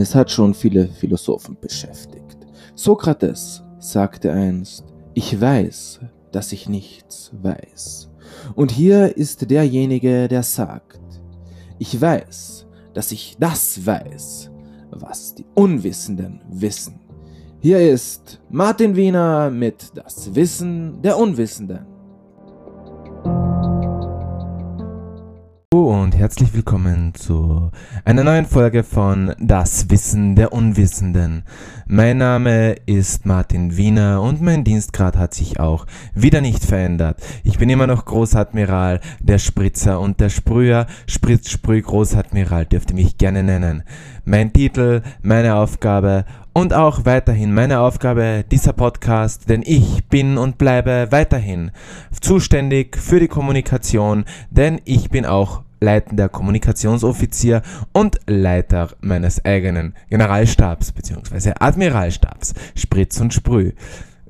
Es hat schon viele Philosophen beschäftigt. Sokrates sagte einst, ich weiß, dass ich nichts weiß. Und hier ist derjenige, der sagt, ich weiß, dass ich das weiß, was die Unwissenden wissen. Hier ist Martin Wiener mit Das Wissen der Unwissenden. Und herzlich willkommen zu einer neuen Folge von Das Wissen der Unwissenden. Mein Name ist Martin Wiener und mein Dienstgrad hat sich auch wieder nicht verändert. Ich bin immer noch Großadmiral, der Spritzer und der Sprüher. Spritz, Sprüh, Großadmiral dürft ihr mich gerne nennen. Mein Titel, meine Aufgabe und auch weiterhin meine Aufgabe dieser Podcast, denn ich bin und bleibe weiterhin zuständig für die Kommunikation, denn ich bin auch leitender Kommunikationsoffizier und Leiter meines eigenen Generalstabs bzw. Admiralstabs, Spritz und Sprüh.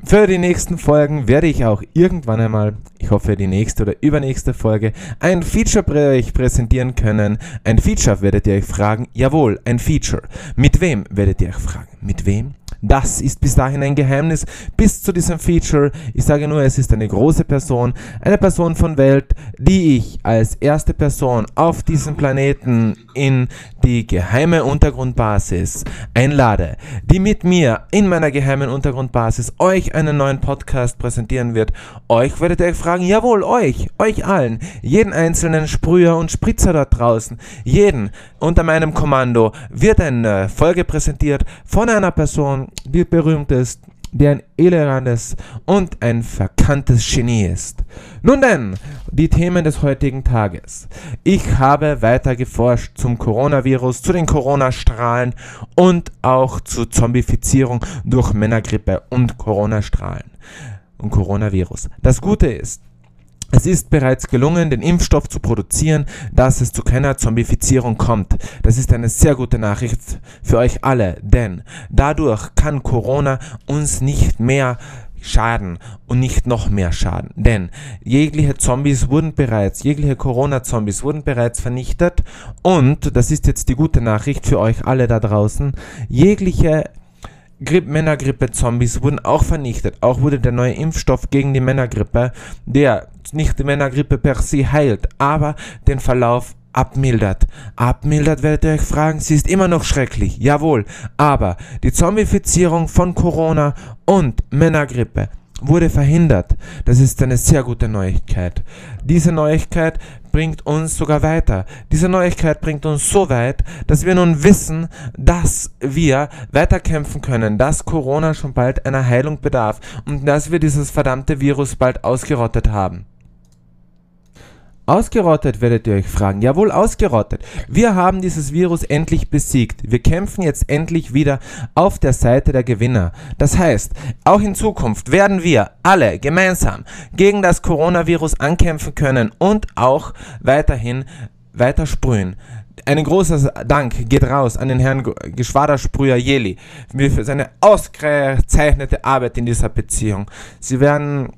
Für die nächsten Folgen werde ich auch irgendwann einmal, ich hoffe die nächste oder übernächste Folge, ein Feature euch präsentieren können. Ein Feature werdet ihr euch fragen, jawohl, ein Feature. Mit wem werdet ihr euch fragen? Mit wem? Das ist bis dahin ein Geheimnis bis zu diesem Feature. Ich sage nur, es ist eine große Person, eine Person von Welt, die ich als erste Person auf diesem Planeten in die geheime Untergrundbasis einlade, die mit mir in meiner geheimen Untergrundbasis euch einen neuen Podcast präsentieren wird. Euch werdet ihr fragen, jawohl, euch, euch allen, jeden einzelnen Sprüher und Spritzer dort draußen, jeden unter meinem Kommando wird eine Folge präsentiert von einer Person, die berühmt ist, die ein elegantes und ein verkanntes Genie ist. Nun denn, die Themen des heutigen Tages. Ich habe weiter geforscht zum Coronavirus, zu den Coronastrahlen und auch zur Zombifizierung durch Männergrippe und Coronastrahlen und Coronavirus. Das Gute ist, es ist bereits gelungen, den Impfstoff zu produzieren, dass es zu keiner Zombifizierung kommt. Das ist eine sehr gute Nachricht für euch alle, denn dadurch kann Corona uns nicht mehr schaden und nicht noch mehr schaden. Denn jegliche Zombies wurden bereits, jegliche Corona-Zombies wurden bereits vernichtet und, das ist jetzt die gute Nachricht für euch alle da draußen, jegliche Männergrippe-Zombies wurden auch vernichtet. Auch wurde der neue Impfstoff gegen die Männergrippe, der nicht die Männergrippe per se heilt, aber den Verlauf abmildert. Abmildert werdet ihr euch fragen, sie ist immer noch schrecklich, jawohl, aber die Zombifizierung von Corona und Männergrippe wurde verhindert. Das ist eine sehr gute Neuigkeit. Diese Neuigkeit bringt uns sogar weiter. Diese Neuigkeit bringt uns so weit, dass wir nun wissen, dass wir weiterkämpfen können, dass Corona schon bald einer Heilung bedarf und dass wir dieses verdammte Virus bald ausgerottet haben. Ausgerottet werdet ihr euch fragen. Jawohl, ausgerottet. Wir haben dieses Virus endlich besiegt. Wir kämpfen jetzt endlich wieder auf der Seite der Gewinner. Das heißt, auch in Zukunft werden wir alle gemeinsam gegen das Coronavirus ankämpfen können und auch weiterhin weiter sprühen. Ein großer Dank geht raus an den Herrn Geschwadersprüher Jeli für seine ausgezeichnete Arbeit in dieser Beziehung. Sie werden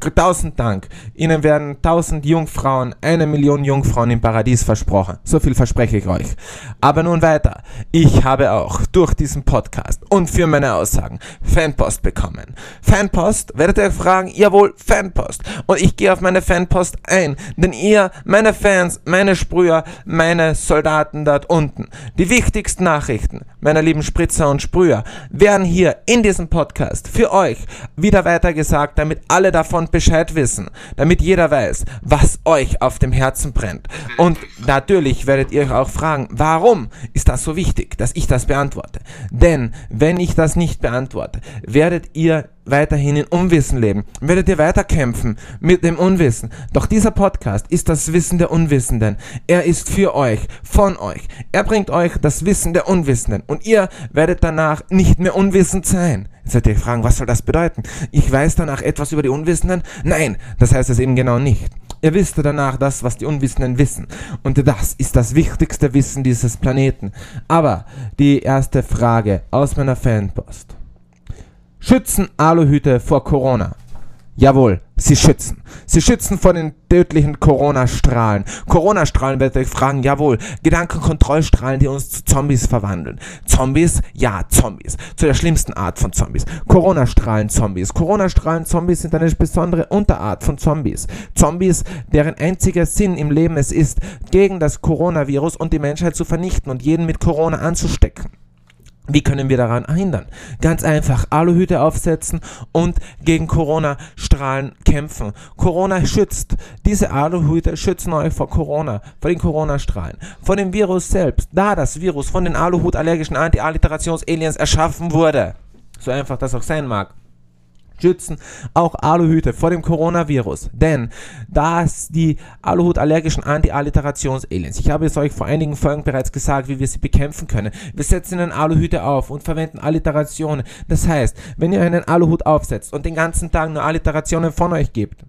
tausend Dank. Ihnen werden tausend Jungfrauen, eine Million Jungfrauen im Paradies versprochen. So viel verspreche ich euch. Aber nun weiter. Ich habe auch durch diesen Podcast und für meine Aussagen Fanpost bekommen. Fanpost, werdet ihr fragen? Jawohl, Fanpost. Und ich gehe auf meine Fanpost ein, denn ihr, meine Fans, meine Sprüher, meine Soldaten dort unten, die wichtigsten Nachrichten meiner lieben Spritzer und Sprüher, werden hier in diesem Podcast für euch wieder weitergesagt, damit alle davon Bescheid wissen, damit jeder weiß, was euch auf dem Herzen brennt. Und natürlich werdet ihr euch auch fragen, warum ist das so wichtig, dass ich das beantworte? Denn wenn ich das nicht beantworte, werdet ihr weiterhin in Unwissen leben, werdet ihr weiterkämpfen mit dem Unwissen. Doch dieser Podcast ist das Wissen der Unwissenden. Er ist für euch, von euch. Er bringt euch das Wissen der Unwissenden und ihr werdet danach nicht mehr unwissend sein. Jetzt werdet ihr fragen, was soll das bedeuten? Ich weiß danach etwas über die Unwissenden? Nein, das heißt es eben genau nicht. Ihr wisst danach das, was die Unwissenden wissen. Und das ist das wichtigste Wissen dieses Planeten. Aber die erste Frage aus meiner Fanpost. Schützen Aluhüte vor Corona? Jawohl, Sie schützen. Sie schützen vor den tödlichen Corona-Strahlen. Corona-Strahlen werdet ihr euch fragen, jawohl, Gedankenkontrollstrahlen, die uns zu Zombies verwandeln. Zombies? Ja, Zombies. Zu der schlimmsten Art von Zombies. Corona-Strahlen-Zombies. Corona-Strahlen-Zombies sind eine besondere Unterart von Zombies. Zombies, deren einziger Sinn im Leben es ist, gegen das Coronavirus und die Menschheit zu vernichten und jeden mit Corona anzustecken. Wie können wir daran hindern? Ganz einfach Aluhüte aufsetzen und gegen Corona-Strahlen kämpfen. Corona schützt. Diese Aluhüte schützen euch vor Corona, vor den Corona-Strahlen, vor dem Virus selbst. Da das Virus von den Aluhut-allergischen Anti-Alliterations-Aliens erschaffen wurde. So einfach das auch sein mag schützen auch Aluhüte vor dem Coronavirus. Denn da es die Aluhut-allergischen Anti-Alliterations-Aliens, ich habe es euch vor einigen Folgen bereits gesagt, wie wir sie bekämpfen können. Wir setzen ihnen Aluhüte auf und verwenden Alliterationen. Das heißt, wenn ihr einen Aluhut aufsetzt und den ganzen Tag nur Alliterationen von euch gebt,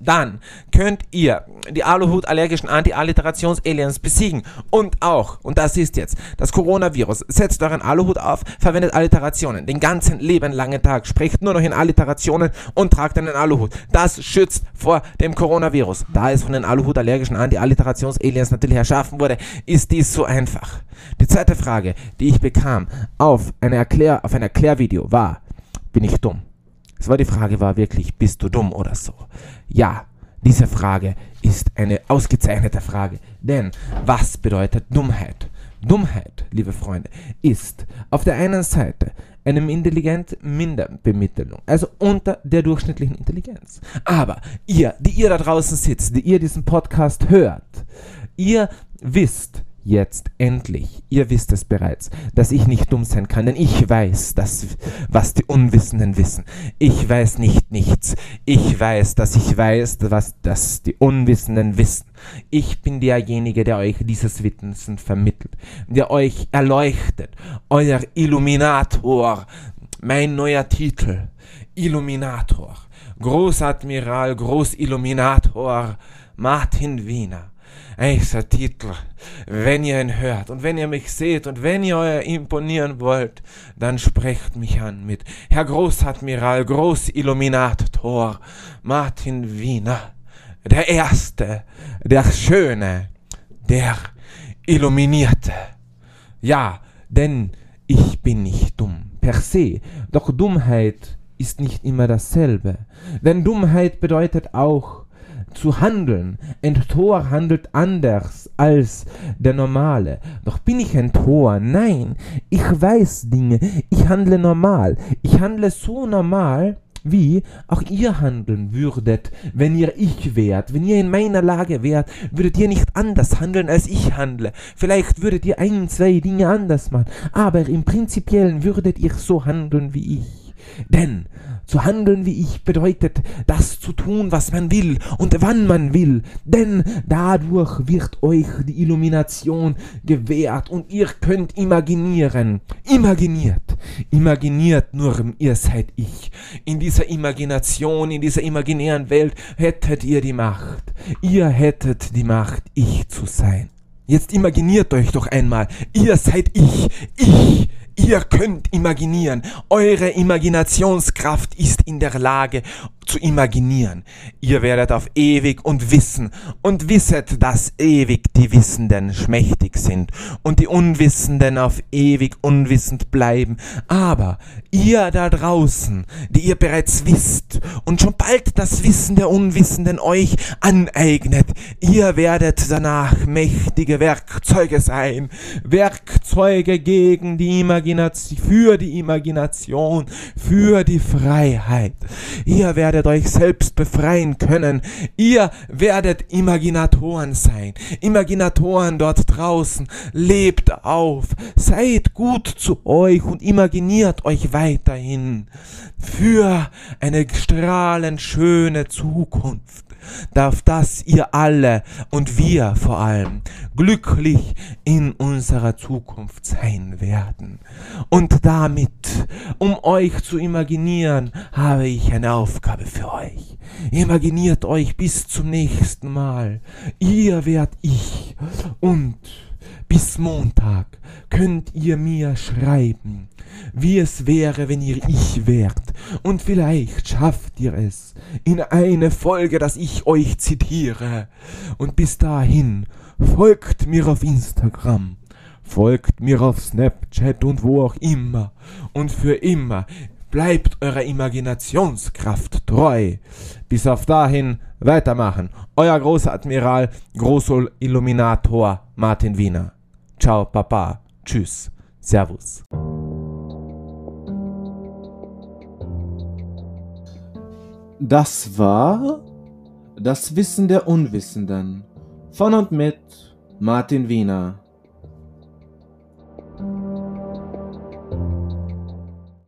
dann könnt ihr die Aluhut-allergischen Anti-Alliterations-Aliens besiegen. Und auch, und das ist jetzt, das Coronavirus. Setzt euren Aluhut auf, verwendet Alliterationen. Den ganzen Leben langen Tag. Sprecht nur noch in Alliterationen und tragt einen Aluhut. Das schützt vor dem Coronavirus. Da es von den Aluhut-allergischen Anti-Alliterations-Aliens natürlich erschaffen wurde, ist dies so einfach. Die zweite Frage, die ich bekam auf, eine Erklär, auf ein Erklärvideo war, bin ich dumm? Es war die Frage war wirklich, bist du dumm oder so? Ja, diese Frage ist eine ausgezeichnete Frage. Denn was bedeutet Dummheit? Dummheit, liebe Freunde, ist auf der einen Seite eine intelligent Minderbemittlung, also unter der durchschnittlichen Intelligenz. Aber ihr, die ihr da draußen sitzt, die ihr diesen Podcast hört, ihr wisst, jetzt endlich, ihr wisst es bereits, dass ich nicht dumm sein kann, denn ich weiß das, was die Unwissenden wissen. Ich weiß nicht nichts. Ich weiß, dass ich weiß, was das die Unwissenden wissen. Ich bin derjenige, der euch dieses Wissen vermittelt, der euch erleuchtet, euer Illuminator, mein neuer Titel, Illuminator, Großadmiral, Großilluminator, Martin Wiener. Eicher Titel. Wenn ihr ihn hört und wenn ihr mich seht und wenn ihr euer imponieren wollt, dann sprecht mich an mit Herr Großadmiral, Großilluminator, Martin Wiener, der Erste, der Schöne, der Illuminierte. Ja, denn ich bin nicht dumm per se, doch Dummheit ist nicht immer dasselbe. Denn Dummheit bedeutet auch, zu handeln. Ein Tor handelt anders als der normale. Doch bin ich ein Tor? Nein, ich weiß Dinge. Ich handle normal. Ich handle so normal, wie auch ihr handeln würdet, wenn ihr ich wärt, wenn ihr in meiner Lage wärt, würdet ihr nicht anders handeln, als ich handle. Vielleicht würdet ihr ein, zwei Dinge anders machen, aber im Prinzipiellen würdet ihr so handeln wie ich. Denn zu handeln wie ich bedeutet, das zu tun, was man will und wann man will, denn dadurch wird euch die Illumination gewährt und ihr könnt imaginieren. Imaginiert, imaginiert nur, ihr seid ich. In dieser Imagination, in dieser imaginären Welt hättet ihr die Macht. Ihr hättet die Macht, ich zu sein. Jetzt imaginiert euch doch einmal, ihr seid ich, ich, Ihr könnt imaginieren. Eure Imaginationskraft ist in der Lage, zu imaginieren. Ihr werdet auf ewig und wissen und wisset, dass ewig die Wissenden schmächtig sind und die Unwissenden auf ewig unwissend bleiben. Aber ihr da draußen, die ihr bereits wisst und schon bald das Wissen der Unwissenden euch aneignet, ihr werdet danach mächtige Werkzeuge sein. Werkzeuge gegen die Imagination, für die Imagination, für die Freiheit. Ihr werdet werdet euch selbst befreien können. Ihr werdet Imaginatoren sein. Imaginatoren dort draußen. Lebt auf. Seid gut zu euch und imaginiert euch weiterhin für eine strahlend schöne Zukunft darf das ihr alle und wir vor allem glücklich in unserer Zukunft sein werden. Und damit, um euch zu imaginieren, habe ich eine Aufgabe für euch. Imaginiert euch bis zum nächsten Mal. Ihr werdet ich und Bis Montag könnt ihr mir schreiben, wie es wäre, wenn ihr ich wärt. Und vielleicht schafft ihr es in eine Folge, dass ich euch zitiere. Und bis dahin folgt mir auf Instagram. Folgt mir auf Snapchat und wo auch immer. Und für immer bleibt eurer Imaginationskraft treu. Bis auf dahin weitermachen. Euer Großadmiral, Großilluminator Martin Wiener. Ciao, Papa. Tschüss. Servus. Das war das Wissen der Unwissenden von und mit Martin Wiener.